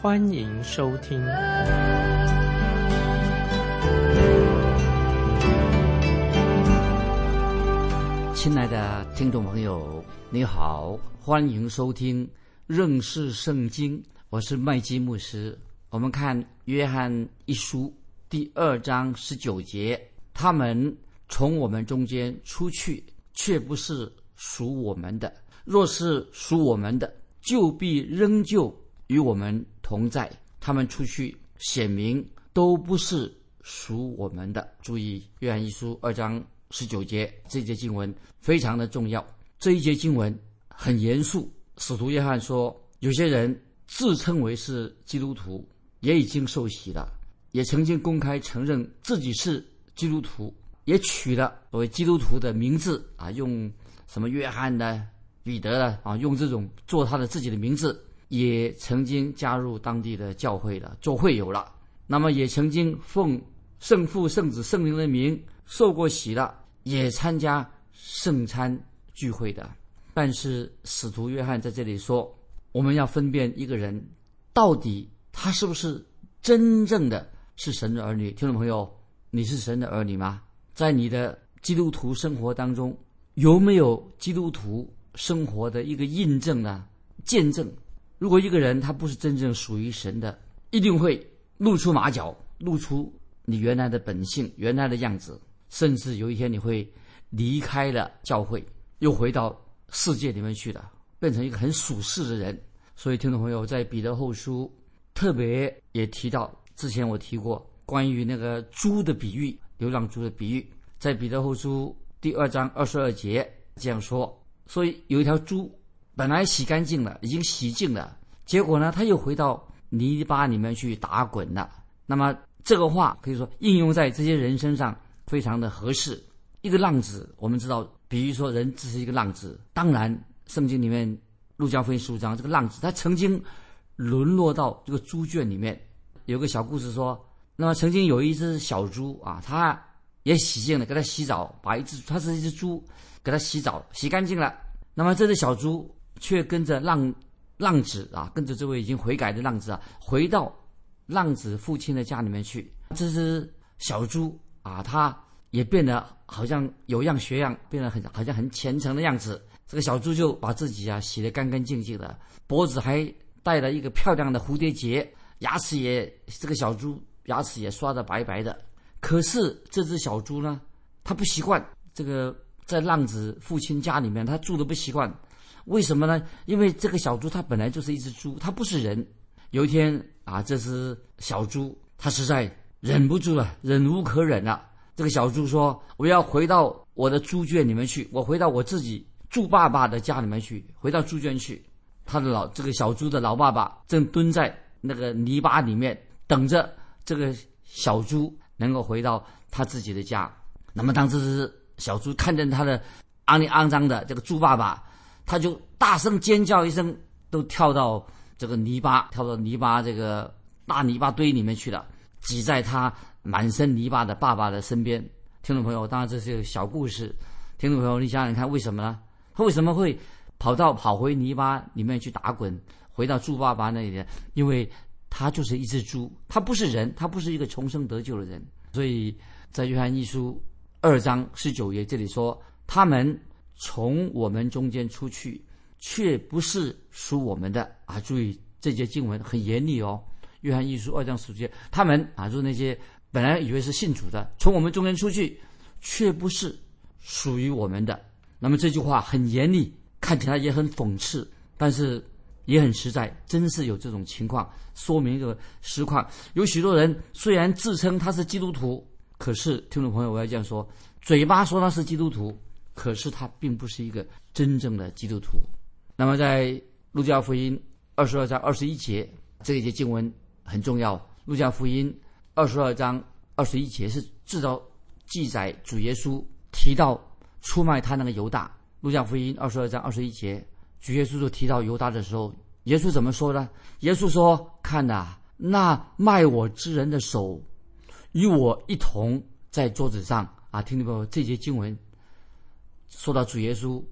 欢迎收听。亲爱的听众朋友，你好，欢迎收听认识圣经，我是麦基牧师。我们看约翰一书第二章十九节，他们从我们中间出去，却不是属我们的；若是属我们的，就必仍旧与我们同在。他们出去，显明都不是属我们的。注意，约翰一书二章。十九节这节经文非常的重要，这一节经文很严肃。使徒约翰说，有些人自称为是基督徒，也已经受洗了，也曾经公开承认自己是基督徒，也取了所谓基督徒的名字啊，用什么约翰的、彼得的啊，用这种做他的自己的名字，也曾经加入当地的教会了，做会友了。那么也曾经奉圣父、圣子、圣灵的名。受过洗了，也参加圣餐聚会的。但是使徒约翰在这里说，我们要分辨一个人到底他是不是真正的是神的儿女。听众朋友，你是神的儿女吗？在你的基督徒生活当中，有没有基督徒生活的一个印证呢？见证？如果一个人他不是真正属于神的，一定会露出马脚，露出你原来的本性、原来的样子。甚至有一天你会离开了教会，又回到世界里面去了，变成一个很属世的人。所以听众朋友在彼得后书特别也提到，之前我提过关于那个猪的比喻，流浪猪的比喻，在彼得后书第二章二十二节这样说。所以有一条猪本来洗干净了，已经洗净了，结果呢，他又回到泥巴里面去打滚了。那么这个话可以说应用在这些人身上。非常的合适。一个浪子，我们知道，比如说人只是一个浪子。当然，圣经里面《路加福音》十五章，这个浪子他曾经沦落到这个猪圈里面。有个小故事说，那么曾经有一只小猪啊，它也洗净了，给它洗澡，把一只它是一只猪，给它洗澡，洗干净了。那么这只小猪却跟着浪浪子啊，跟着这位已经悔改的浪子啊，回到浪子父亲的家里面去。这只小猪。啊，他也变得好像有样学样，变得很好像很虔诚的样子。这个小猪就把自己啊洗得干干净净的，脖子还戴了一个漂亮的蝴蝶结，牙齿也这个小猪牙齿也刷得白白的。可是这只小猪呢，它不习惯这个在浪子父亲家里面，它住的不习惯。为什么呢？因为这个小猪它本来就是一只猪，它不是人。有一天啊，这只小猪它实在。忍不住了，忍无可忍了。这个小猪说：“我要回到我的猪圈里面去，我回到我自己猪爸爸的家里面去，回到猪圈去。”他的老这个小猪的老爸爸正蹲在那个泥巴里面，等着这个小猪能够回到他自己的家。那么，当这只小猪看见他的肮里肮脏的这个猪爸爸，他就大声尖叫一声，都跳到这个泥巴，跳到泥巴这个大泥巴堆里面去了。挤在他满身泥巴的爸爸的身边，听众朋友，当然这是个小故事。听众朋友，你想想看，为什么呢？他为什么会跑到跑回泥巴里面去打滚，回到猪爸爸那里？因为他就是一只猪，他不是人，他不是一个重生得救的人。所以在约翰一书二章十九节这里说，他们从我们中间出去，却不是属我们的啊！注意这节经文很严厉哦。约翰一书二章十节，他们啊，就是那些本来以为是信主的，从我们中间出去，却不是属于我们的。那么这句话很严厉，看起来也很讽刺，但是也很实在，真是有这种情况，说明一个实况。有许多人虽然自称他是基督徒，可是听众朋友，我要这样说：嘴巴说他是基督徒，可是他并不是一个真正的基督徒。那么在路加福音二十二章二十一节这一节经文。很重要，《路加福音二十二章二十一节是至少记载主耶稣提到出卖他那个犹大。路加福音二十二章二十一节，主耶稣就提到犹大的时候，耶稣怎么说呢？耶稣说：“看呐，那卖我之人的手，与我一同在桌子上。”啊，听到没有？这节经文说到主耶稣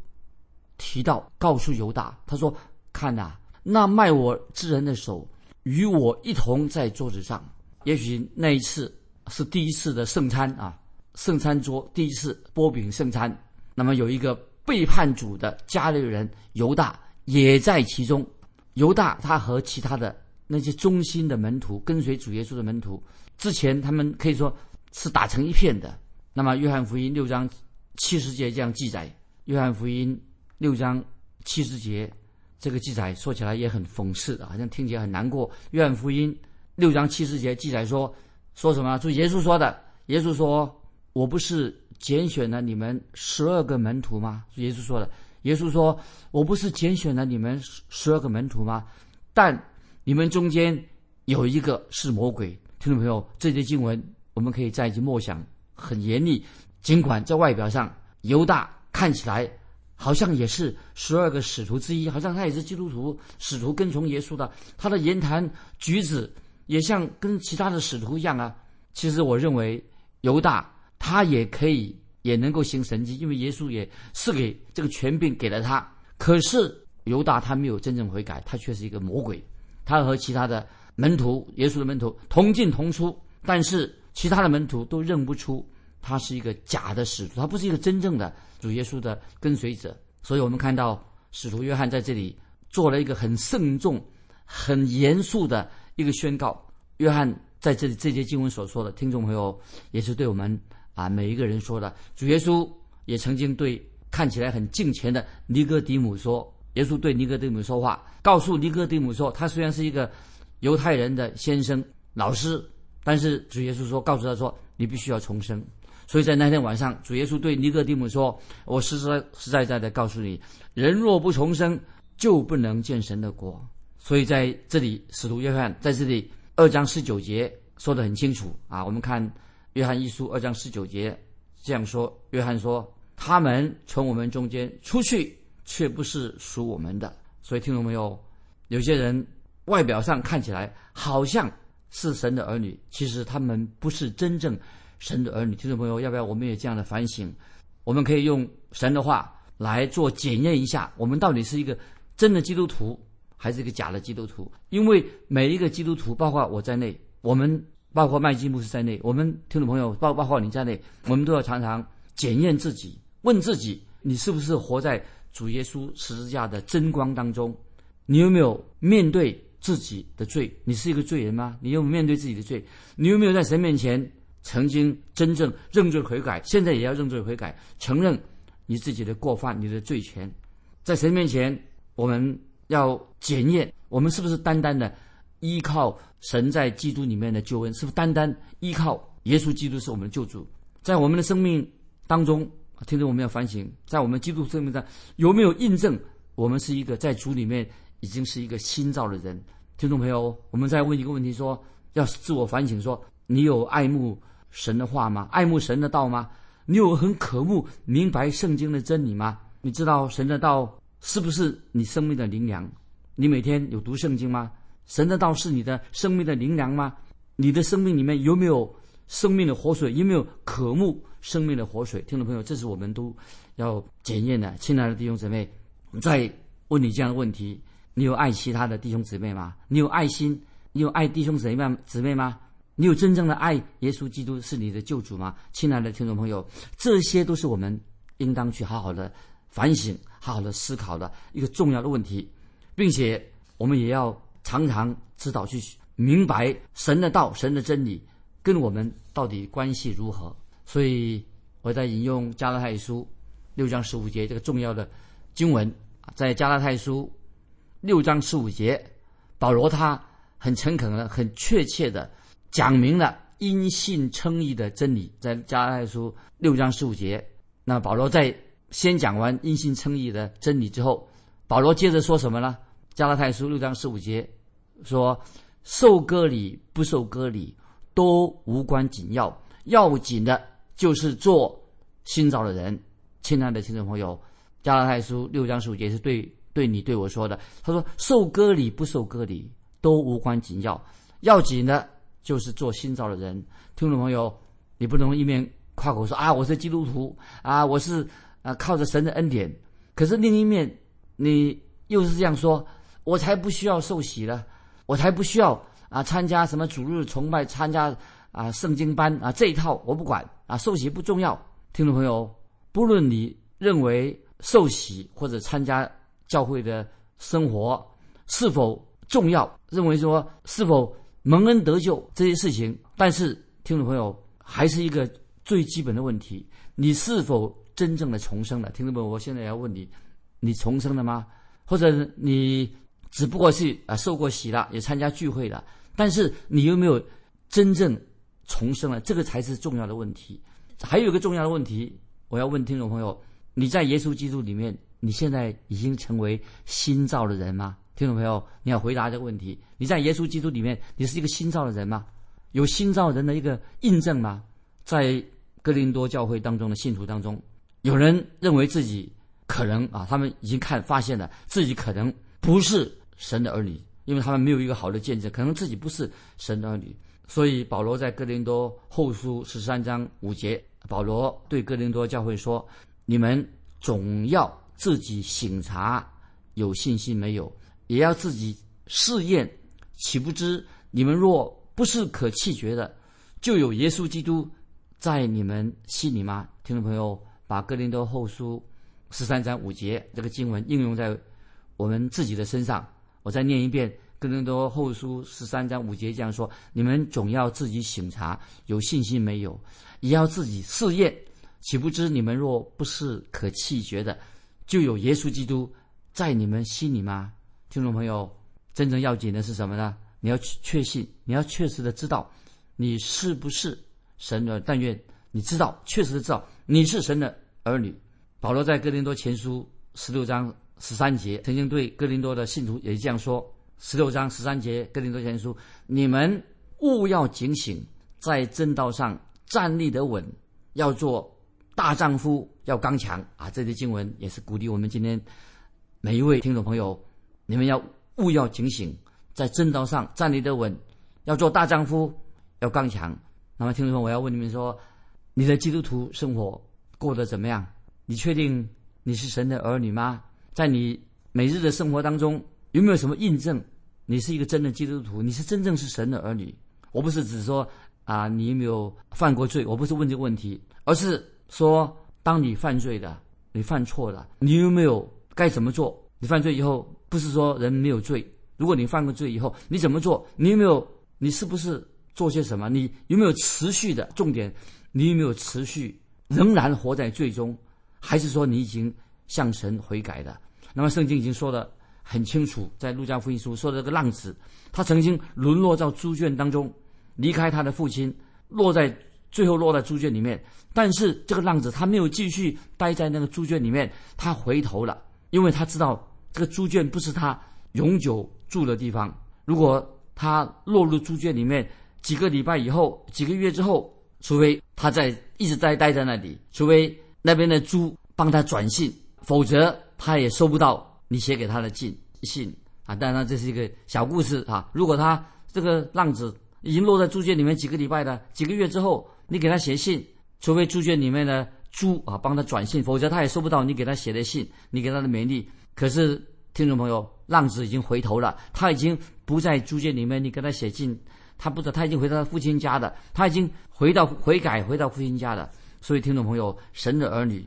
提到告诉犹大，他说：“看呐，那卖我之人的手，与我一同在桌子上。”也许那一次是第一次的圣餐啊，圣餐桌第一次波饼圣餐。那么有一个。背叛主的家里人犹大也在其中。犹大他和其他的那些忠心的门徒，跟随主耶稣的门徒，之前他们可以说是打成一片的。那么约翰福音六章七十节这样记载。约翰福音六章七十节这个记载说起来也很讽刺的，好像听起来很难过。约翰福音六章七十节记载说说什么？就耶稣说的。耶稣说：“我不是。”拣选了你们十二个门徒吗？耶稣说的。耶稣说：“我不是拣选了你们十二个门徒吗？但你们中间有一个是魔鬼。”听众朋友，这些经文我们可以在一起默想，很严厉。尽管在外表上犹大看起来好像也是十二个使徒之一，好像他也是基督徒、使徒跟从耶稣的，他的言谈举止也像跟其他的使徒一样啊。其实我认为犹大。他也可以，也能够行神迹，因为耶稣也是给这个权柄给了他。可是犹大他没有真正悔改，他却是一个魔鬼。他和其他的门徒，耶稣的门徒同进同出，但是其他的门徒都认不出他是一个假的使徒，他不是一个真正的主耶稣的跟随者。所以我们看到使徒约翰在这里做了一个很慎重、很严肃的一个宣告。约翰在这里这节经文所说的，听众朋友也是对我们。啊，每一个人说的，主耶稣也曾经对看起来很敬虔的尼哥底母说：“耶稣对尼哥底母说话，告诉尼哥底母说，他虽然是一个犹太人的先生老师，但是主耶稣说，告诉他说，你必须要重生。所以在那天晚上，主耶稣对尼哥底母说：我实实实在在的告诉你，人若不重生，就不能见神的国。所以在这里，使徒约翰在这里二章十九节说的很清楚啊，我们看。约翰一书二章十九节这样说：“约翰说，他们从我们中间出去，却不是属我们的。所以听懂没有？有些人外表上看起来好像是神的儿女，其实他们不是真正神的儿女。听众朋友，要不要我们也这样的反省？我们可以用神的话来做检验一下，我们到底是一个真的基督徒，还是一个假的基督徒？因为每一个基督徒，包括我在内，我们。”包括麦基牧师在内，我们听众朋友，包包括你在内，我们都要常常检验自己，问自己：你是不是活在主耶稣十字架的真光当中？你有没有面对自己的罪？你是一个罪人吗？你有没有面对自己的罪？你有没有在神面前曾经真正认罪悔改？现在也要认罪悔改，承认你自己的过犯、你的罪权，在神面前，我们要检验我们是不是单单的。依靠神在基督里面的救恩，是不是单单依靠耶稣基督是我们的救主？在我们的生命当中，听着我们要反省，在我们基督生命上有没有印证我们是一个在主里面已经是一个新造的人？听众朋友，我们再问一个问题：说要自我反省，说你有爱慕神的话吗？爱慕神的道吗？你有很渴慕明白圣经的真理吗？你知道神的道是不是你生命的灵粮？你每天有读圣经吗？神的道是你的生命的灵粮吗？你的生命里面有没有生命的活水？有没有渴慕生命的活水？听众朋友，这是我们都要检验的。亲爱的弟兄姊妹，再问你这样的问题：你有爱其他的弟兄姊妹吗？你有爱心？你有爱弟兄姊妹姊妹吗？你有真正的爱耶稣基督是你的救主吗？亲爱的听众朋友，这些都是我们应当去好好的反省、好好的思考的一个重要的问题，并且我们也要。常常知道去明白神的道、神的真理跟我们到底关系如何。所以我在引用加拉太书六章十五节这个重要的经文，在加拉太书六章十五节，保罗他很诚恳的、很确切的讲明了因信称义的真理。在加拉太书六章十五节，那保罗在先讲完因信称义的真理之后，保罗接着说什么呢？加拉太书六章十五节。说，受割礼不受割礼都无关紧要，要紧的就是做新造的人。亲爱的听众朋友，加拉太书六章十五节是对对你对我说的。他说：受割礼不受割礼都无关紧要，要紧的就是做新造的人。听众朋友，你不能一面夸口说啊，我是基督徒啊，我是啊靠着神的恩典，可是另一面你又是这样说，我才不需要受洗了。我才不需要啊！参加什么主日崇拜，参加啊圣经班啊这一套我不管啊！受洗不重要，听众朋友，不论你认为受洗或者参加教会的生活是否重要，认为说是否蒙恩得救这些事情，但是听众朋友还是一个最基本的问题：你是否真正的重生了？听众朋友，我现在要问你：你重生了吗？或者你？只不过是啊，受过洗了，也参加聚会了，但是你有没有真正重生了？这个才是重要的问题。还有一个重要的问题，我要问听众朋友：你在耶稣基督里面，你现在已经成为新造的人吗？听众朋友，你要回答这个问题：你在耶稣基督里面，你是一个新造的人吗？有新造人的一个印证吗？在哥林多教会当中的信徒当中，有人认为自己可能啊，他们已经看发现了自己可能。不是神的儿女，因为他们没有一个好的见证，可能自己不是神的儿女。所以保罗在哥林多后书十三章五节，保罗对哥林多教会说：“你们总要自己省察，有信心没有，也要自己试验。岂不知你们若不是可弃绝的，就有耶稣基督在你们心里吗？”听众朋友，把哥林多后书十三章五节这个经文应用在。我们自己的身上，我再念一遍《哥林多后书》十三章五节这样说：你们总要自己省察，有信心没有，也要自己试验。岂不知你们若不是可弃绝的，就有耶稣基督在你们心里吗？听众朋友，真正要紧的是什么呢？你要确信，你要确实的知道，你是不是神的？但愿你知道，确实的知道你是神的儿女。保罗在哥林多前书十六章。十三节曾经对哥林多的信徒也这样说：十六章十三节哥林多前书，你们务要警醒，在正道上站立得稳，要做大丈夫，要刚强啊！这些经文也是鼓励我们今天每一位听众朋友，你们要务要警醒，在正道上站立得稳，要做大丈夫，要刚强。那么，听众朋友，我要问你们说，你的基督徒生活过得怎么样？你确定你是神的儿女吗？在你每日的生活当中，有没有什么印证？你是一个真的基督徒，你是真正是神的儿女。我不是只说啊，你有没有犯过罪？我不是问这个问题，而是说，当你犯罪的，你犯错了，你有没有该怎么做？你犯罪以后，不是说人没有罪。如果你犯过罪以后，你怎么做？你有没有？你是不是做些什么？你有没有持续的？重点，你有没有持续仍然活在罪中？还是说你已经向神悔改的？那么圣经已经说的很清楚，在路加福音书说的这个浪子，他曾经沦落到猪圈当中，离开他的父亲，落在最后落在猪圈里面。但是这个浪子他没有继续待在那个猪圈里面，他回头了，因为他知道这个猪圈不是他永久住的地方。如果他落入猪圈里面几个礼拜以后，几个月之后，除非他在一直在待在那里，除非那边的猪帮他转信，否则。他也收不到你写给他的信信啊！当然，这是一个小故事啊。如果他这个浪子已经落在猪圈里面几个礼拜的几个月之后，你给他写信，除非猪圈里面的猪啊帮他转信，否则他也收不到你给他写的信，你给他的勉励。可是，听众朋友，浪子已经回头了，他已经不在猪圈里面，你给他写信，他不知道他已经回到他父亲家的，他已经回到悔改，回到父亲家的。所以，听众朋友，神的儿女。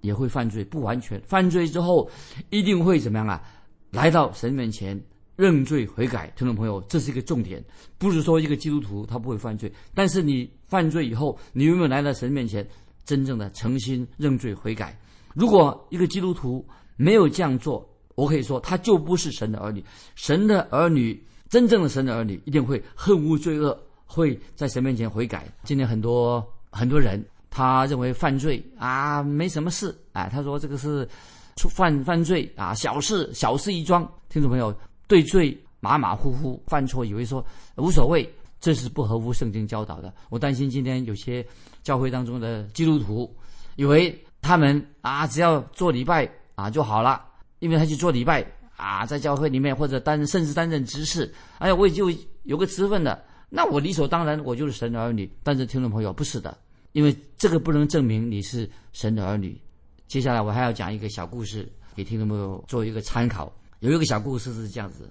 也会犯罪，不完全犯罪之后，一定会怎么样啊？来到神面前认罪悔改。听众朋友，这是一个重点，不是说一个基督徒他不会犯罪，但是你犯罪以后，你有没有来到神面前真正的诚心认罪悔改？如果一个基督徒没有这样做，我可以说他就不是神的儿女。神的儿女，真正的神的儿女，一定会恨恶罪恶，会在神面前悔改。今天很多很多人。他认为犯罪啊没什么事，哎，他说这个是犯犯罪啊小事小事一桩。听众朋友对罪马马虎虎犯错，以为说无所谓，这是不合乎圣经教导的。我担心今天有些教会当中的基督徒，以为他们啊只要做礼拜啊就好了，因为他去做礼拜啊，在教会里面或者担甚至担任执事，哎呀，我也就有个职分的，那我理所当然我就是神的儿女。但是听众朋友不是的，因为这个不能证明你是神的儿女。接下来我还要讲一个小故事给听众朋友做一个参考。有一个小故事是这样子：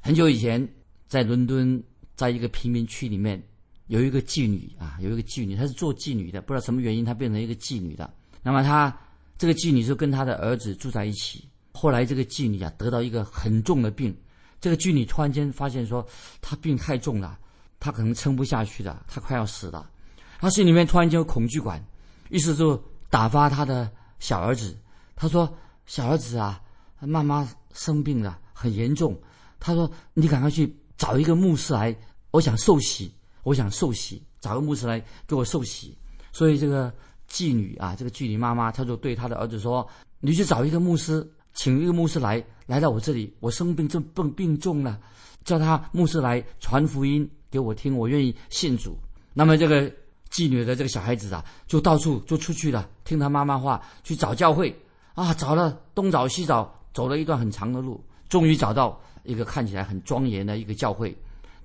很久以前，在伦敦，在一个贫民区里面，有一个妓女啊，有一个妓女，她是做妓女的，不知道什么原因，她变成一个妓女的。那么她这个妓女就跟她的儿子住在一起。后来这个妓女啊，得到一个很重的病。这个妓女突然间发现说，她病太重了，她可能撑不下去了，她快要死了。她心里面突然间有恐惧感，于是就打发她的小儿子，她说：“小儿子啊，妈妈。”生病了，很严重。他说：“你赶快去找一个牧师来，我想受洗，我想受洗，找个牧师来给我受洗。”所以这个妓女啊，这个妓女妈妈，她就对她的儿子说：“你去找一个牧师，请一个牧师来，来到我这里，我生病正病病重了，叫他牧师来传福音给我听，我愿意信主。”那么这个妓女的这个小孩子啊，就到处就出去了，听他妈妈话，去找教会啊，找了东找西找。走了一段很长的路，终于找到一个看起来很庄严的一个教会，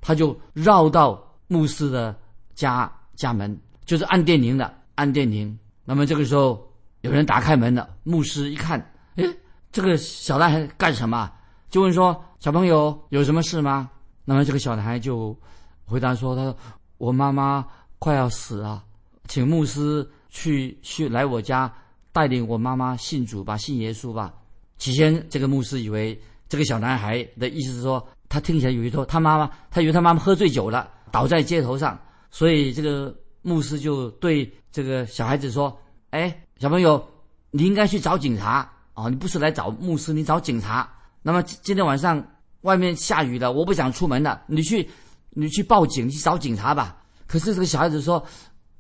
他就绕到牧师的家家门，就是按电铃的，按电铃。那么这个时候有人打开门了，牧师一看，哎，这个小男孩干什么？就问说：“小朋友有什么事吗？”那么这个小男孩就回答说：“他说我妈妈快要死了，请牧师去去来我家带领我妈妈信主吧，信耶稣吧。”起先，这个牧师以为这个小男孩的意思是说，他听起来以为说他妈妈，他以为他妈妈喝醉酒了，倒在街头上，所以这个牧师就对这个小孩子说：“哎，小朋友，你应该去找警察啊！你不是来找牧师，你找警察。那么今天晚上外面下雨了，我不想出门了，你去，你去报警，去找警察吧。”可是这个小孩子说：“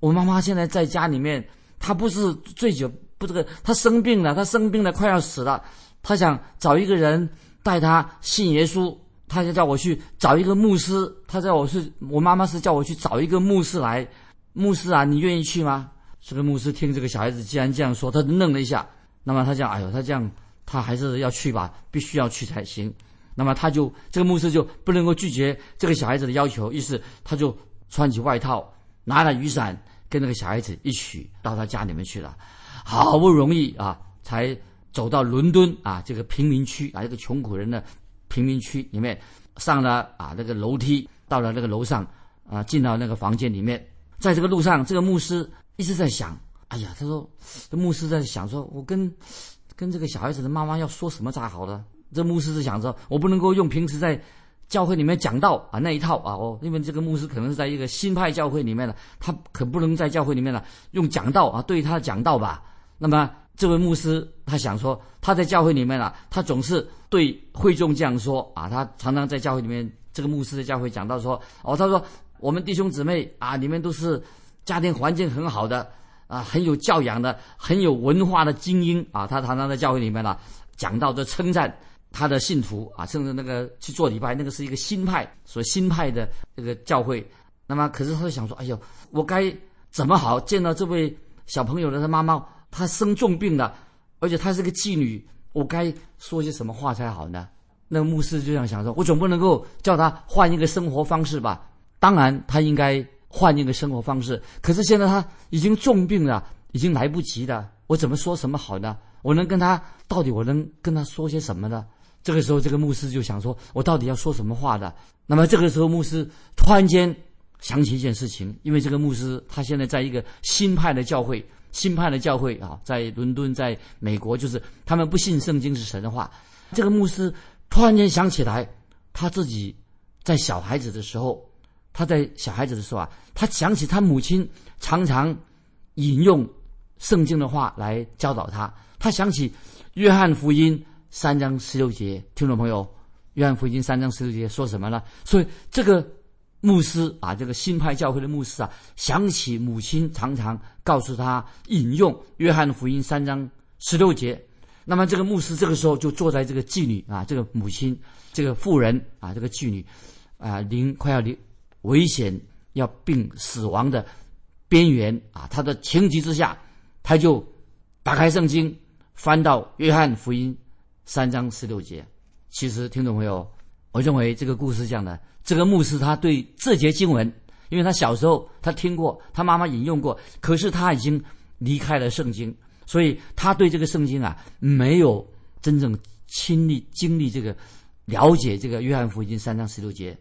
我妈妈现在在家里面，她不是醉酒，不这个，她生病了，她生病了，快要死了。”他想找一个人带他信耶稣，他就叫我去找一个牧师。他叫我是我妈妈是叫我去找一个牧师来。牧师啊，你愿意去吗？这个牧师听这个小孩子既然这样说，他愣了一下。那么他讲，哎呦，他这样，他还是要去吧，必须要去才行。那么他就这个牧师就不能够拒绝这个小孩子的要求，于是他就穿起外套，拿了雨伞，跟那个小孩子一起到他家里面去了。好不容易啊，才。走到伦敦啊，这个贫民区啊，一个穷苦人的贫民区里面，上了啊那个楼梯，到了那个楼上啊，进到那个房间里面。在这个路上，这个牧师一直在想：哎呀，他说，这牧师在想，说我跟跟这个小孩子的妈妈要说什么才好呢？这牧师是想着，我不能够用平时在教会里面讲道啊那一套啊，哦，因为这个牧师可能是在一个新派教会里面的，他可不能在教会里面呢用讲道啊对他讲道吧。那么。这位牧师他想说，他在教会里面啊，他总是对会众这样说啊，他常常在教会里面，这个牧师在教会讲到说，哦，他说我们弟兄姊妹啊，你们都是家庭环境很好的啊，很有教养的，很有文化的精英啊，他常常在教会里面呢讲到这称赞他的信徒啊，甚至那个去做礼拜，那个是一个新派，所新派的这个教会。那么，可是他就想说，哎呦，我该怎么好见到这位小朋友的他妈妈？她生重病了，而且她是个妓女，我该说些什么话才好呢？那个牧师就这样想说：我总不能够叫她换一个生活方式吧？当然，她应该换一个生活方式。可是现在她已经重病了，已经来不及了。我怎么说什么好呢？我能跟她到底我能跟她说些什么呢？这个时候，这个牧师就想说：我到底要说什么话的？那么这个时候，牧师突然间想起一件事情，因为这个牧师他现在在一个新派的教会。新派的教会啊，在伦敦，在美国，就是他们不信圣经是神的话。这个牧师突然间想起来，他自己在小孩子的时候，他在小孩子的时候啊，他想起他母亲常常引用圣经的话来教导他。他想起约翰福音三章十六节，听众朋友，约翰福音三章十六节说什么呢？所以这个。牧师啊，这个新派教会的牧师啊，想起母亲常常告诉他引用约翰福音三章十六节，那么这个牧师这个时候就坐在这个妓女啊，这个母亲，这个妇人啊，这个妓女啊，临快要临危险要病死亡的边缘啊，他的情急之下，他就打开圣经，翻到约翰福音三章十六节。其实听众朋友，我认为这个故事讲的，这个牧师他对这节经文，因为他小时候他听过，他妈妈引用过，可是他已经离开了圣经。所以他对这个圣经啊没有真正亲历经历这个了解这个约翰福音三章十六节，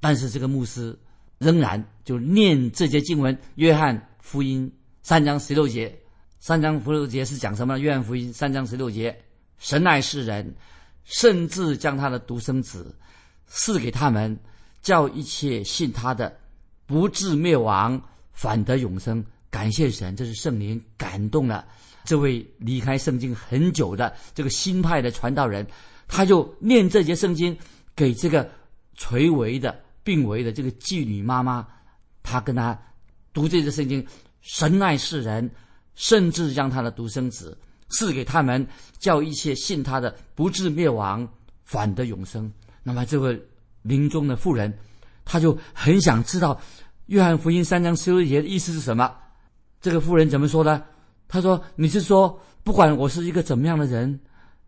但是这个牧师仍然就念这节经文。约翰福音三章十六节，三章十六节是讲什么呢？约翰福音三章十六节，神爱世人，甚至将他的独生子赐给他们，叫一切信他的不至灭亡，反得永生。感谢神，这是圣灵感动了。这位离开圣经很久的这个新派的传道人，他就念这节圣经给这个垂危的病危的这个妓女妈妈，他跟他读这节圣经，神爱世人，甚至将他的独生子赐给他们，叫一切信他的不至灭亡，反得永生。那么这位临终的妇人，他就很想知道约翰福音三章十六节的意思是什么。这个妇人怎么说呢？他说：“你是说，不管我是一个怎么样的人，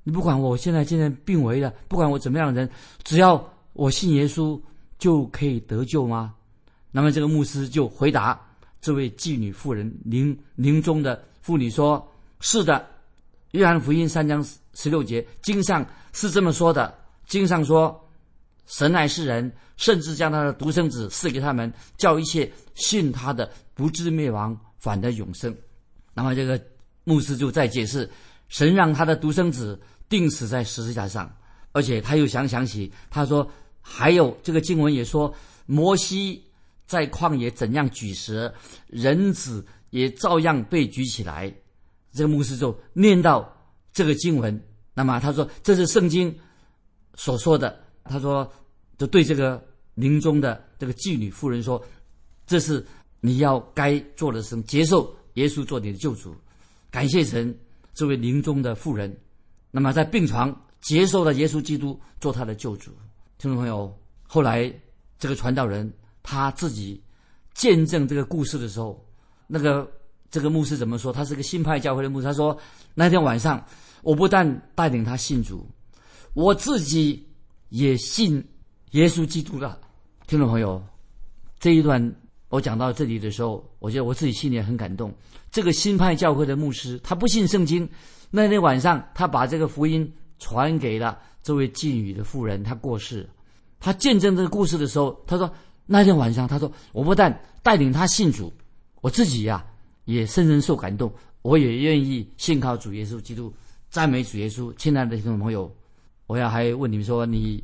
你不管我现在现在病危了，不管我怎么样的人，只要我信耶稣，就可以得救吗？”那么这个牧师就回答这位妓女妇人临临终的妇女说：“是的，约翰福音三章十六节经上是这么说的。经上说，神爱世人，甚至将他的独生子赐给他们，叫一切信他的不至灭亡，反得永生。”那么这个牧师就在解释，神让他的独生子钉死在十字架上，而且他又想想起，他说还有这个经文也说，摩西在旷野怎样举石，人子也照样被举起来。这个牧师就念到这个经文，那么他说这是圣经所说的，他说就对这个临终的这个妓女妇人说，这是你要该做的事，接受。耶稣做你的救主，感谢神，这位临终的妇人，那么在病床接受了耶稣基督做他的救主。听众朋友，后来这个传道人他自己见证这个故事的时候，那个这个牧师怎么说？他是个新派教会的牧师。他说那天晚上，我不但带领他信主，我自己也信耶稣基督了。听众朋友，这一段。我讲到这里的时候，我觉得我自己心里很感动。这个新派教会的牧师，他不信圣经。那天晚上，他把这个福音传给了这位妓女的妇人，她过世。他见证这个故事的时候，他说：“那天晚上，他说我不但带领他信主，我自己呀也深深受感动，我也愿意信靠主耶稣基督，赞美主耶稣。”亲爱的听众朋友，我要还问你们说，你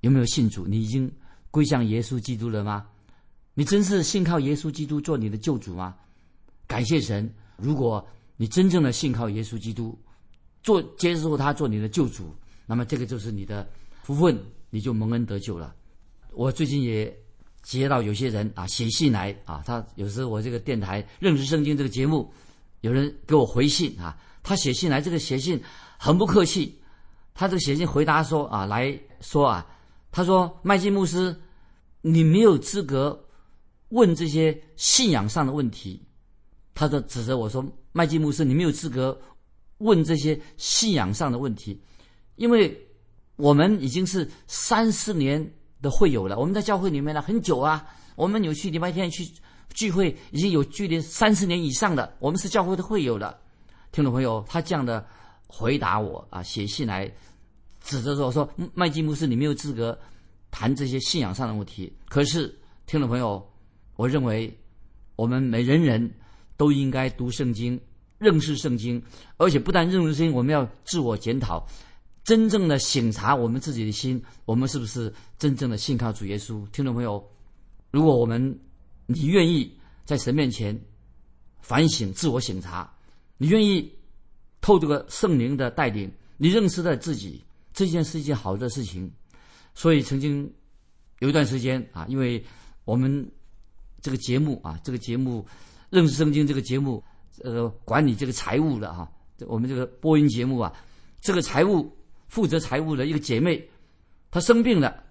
有没有信主？你已经归向耶稣基督了吗？你真是信靠耶稣基督做你的救主吗？感谢神！如果你真正的信靠耶稣基督，做接受他做你的救主，那么这个就是你的福分，你就蒙恩得救了。我最近也接到有些人啊写信来啊，他有时候我这个电台认识圣经这个节目，有人给我回信啊，他写信来，这个写信很不客气，他这个写信回答说啊，来说啊，他说麦基牧师，你没有资格。问这些信仰上的问题，他就指责我说：“麦基牧师，你没有资格问这些信仰上的问题，因为我们已经是三四年的会友了，我们在教会里面了很久啊，我们有去礼拜天去聚会，已经有距离三四年以上的，我们是教会的会友了。”听众朋友，他这样的回答我啊，写信来指责说：“说麦基牧师，你没有资格谈这些信仰上的问题。”可是，听众朋友。我认为，我们每人人都应该读圣经，认识圣经，而且不但认识圣经，我们要自我检讨，真正的省察我们自己的心，我们是不是真正的信靠主耶稣？听众朋友，如果我们你愿意在神面前反省、自我审查，你愿意透这个圣灵的带领，你认识了自己，这件是一件好的事情。所以曾经有一段时间啊，因为我们。这个节目啊，这个节目《认识圣经》这个节目，呃，管理这个财务的哈，我们这个播音节目啊，这个财务负责财务的一个姐妹，她生病了，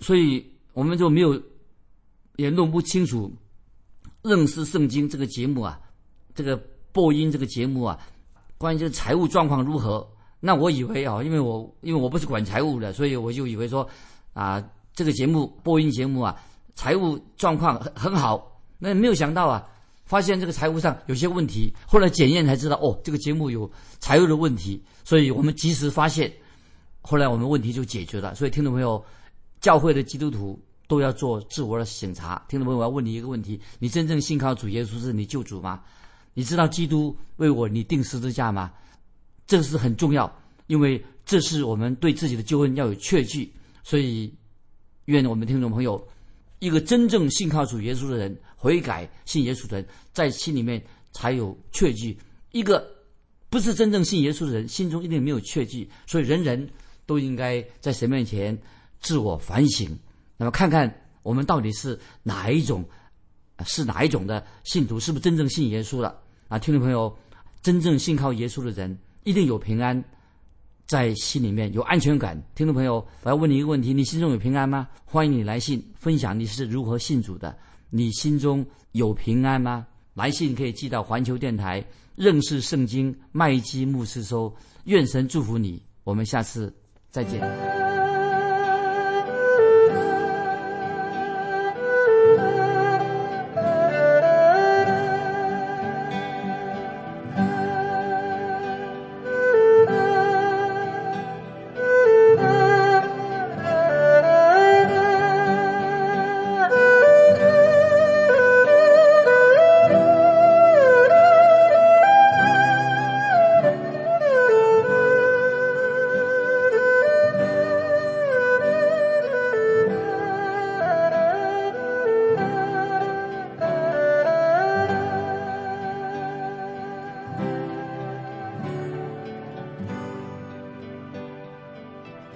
所以我们就没有也弄不清楚认识圣经这个节目啊，这个播音这个节目啊，关于这个财务状况如何？那我以为啊，因为我因为我不是管财务的，所以我就以为说啊，这个节目播音节目啊，财务状况很很好。那没有想到啊，发现这个财务上有些问题。后来检验才知道，哦，这个节目有财务的问题。所以我们及时发现，后来我们问题就解决了。所以听众朋友，教会的基督徒都要做自我的审查。听众朋友，我要问你一个问题：你真正信靠主耶稣是你救主吗？你知道基督为我你定十字架吗？这个是很重要，因为这是我们对自己的救恩要有确据。所以，愿我们听众朋友，一个真正信靠主耶稣的人，悔改信耶稣的人，在心里面才有确据。一个不是真正信耶稣的人，心中一定没有确据。所以，人人都应该在神面前自我反省，那么看看我们到底是哪一种，是哪一种的信徒，是不是真正信耶稣了？啊，听众朋友，真正信靠耶稣的人。一定有平安在心里面，有安全感。听众朋友，我要问你一个问题：你心中有平安吗？欢迎你来信分享你是如何信主的。你心中有平安吗？来信可以寄到环球电台认识圣经麦基牧师收。愿神祝福你，我们下次再见。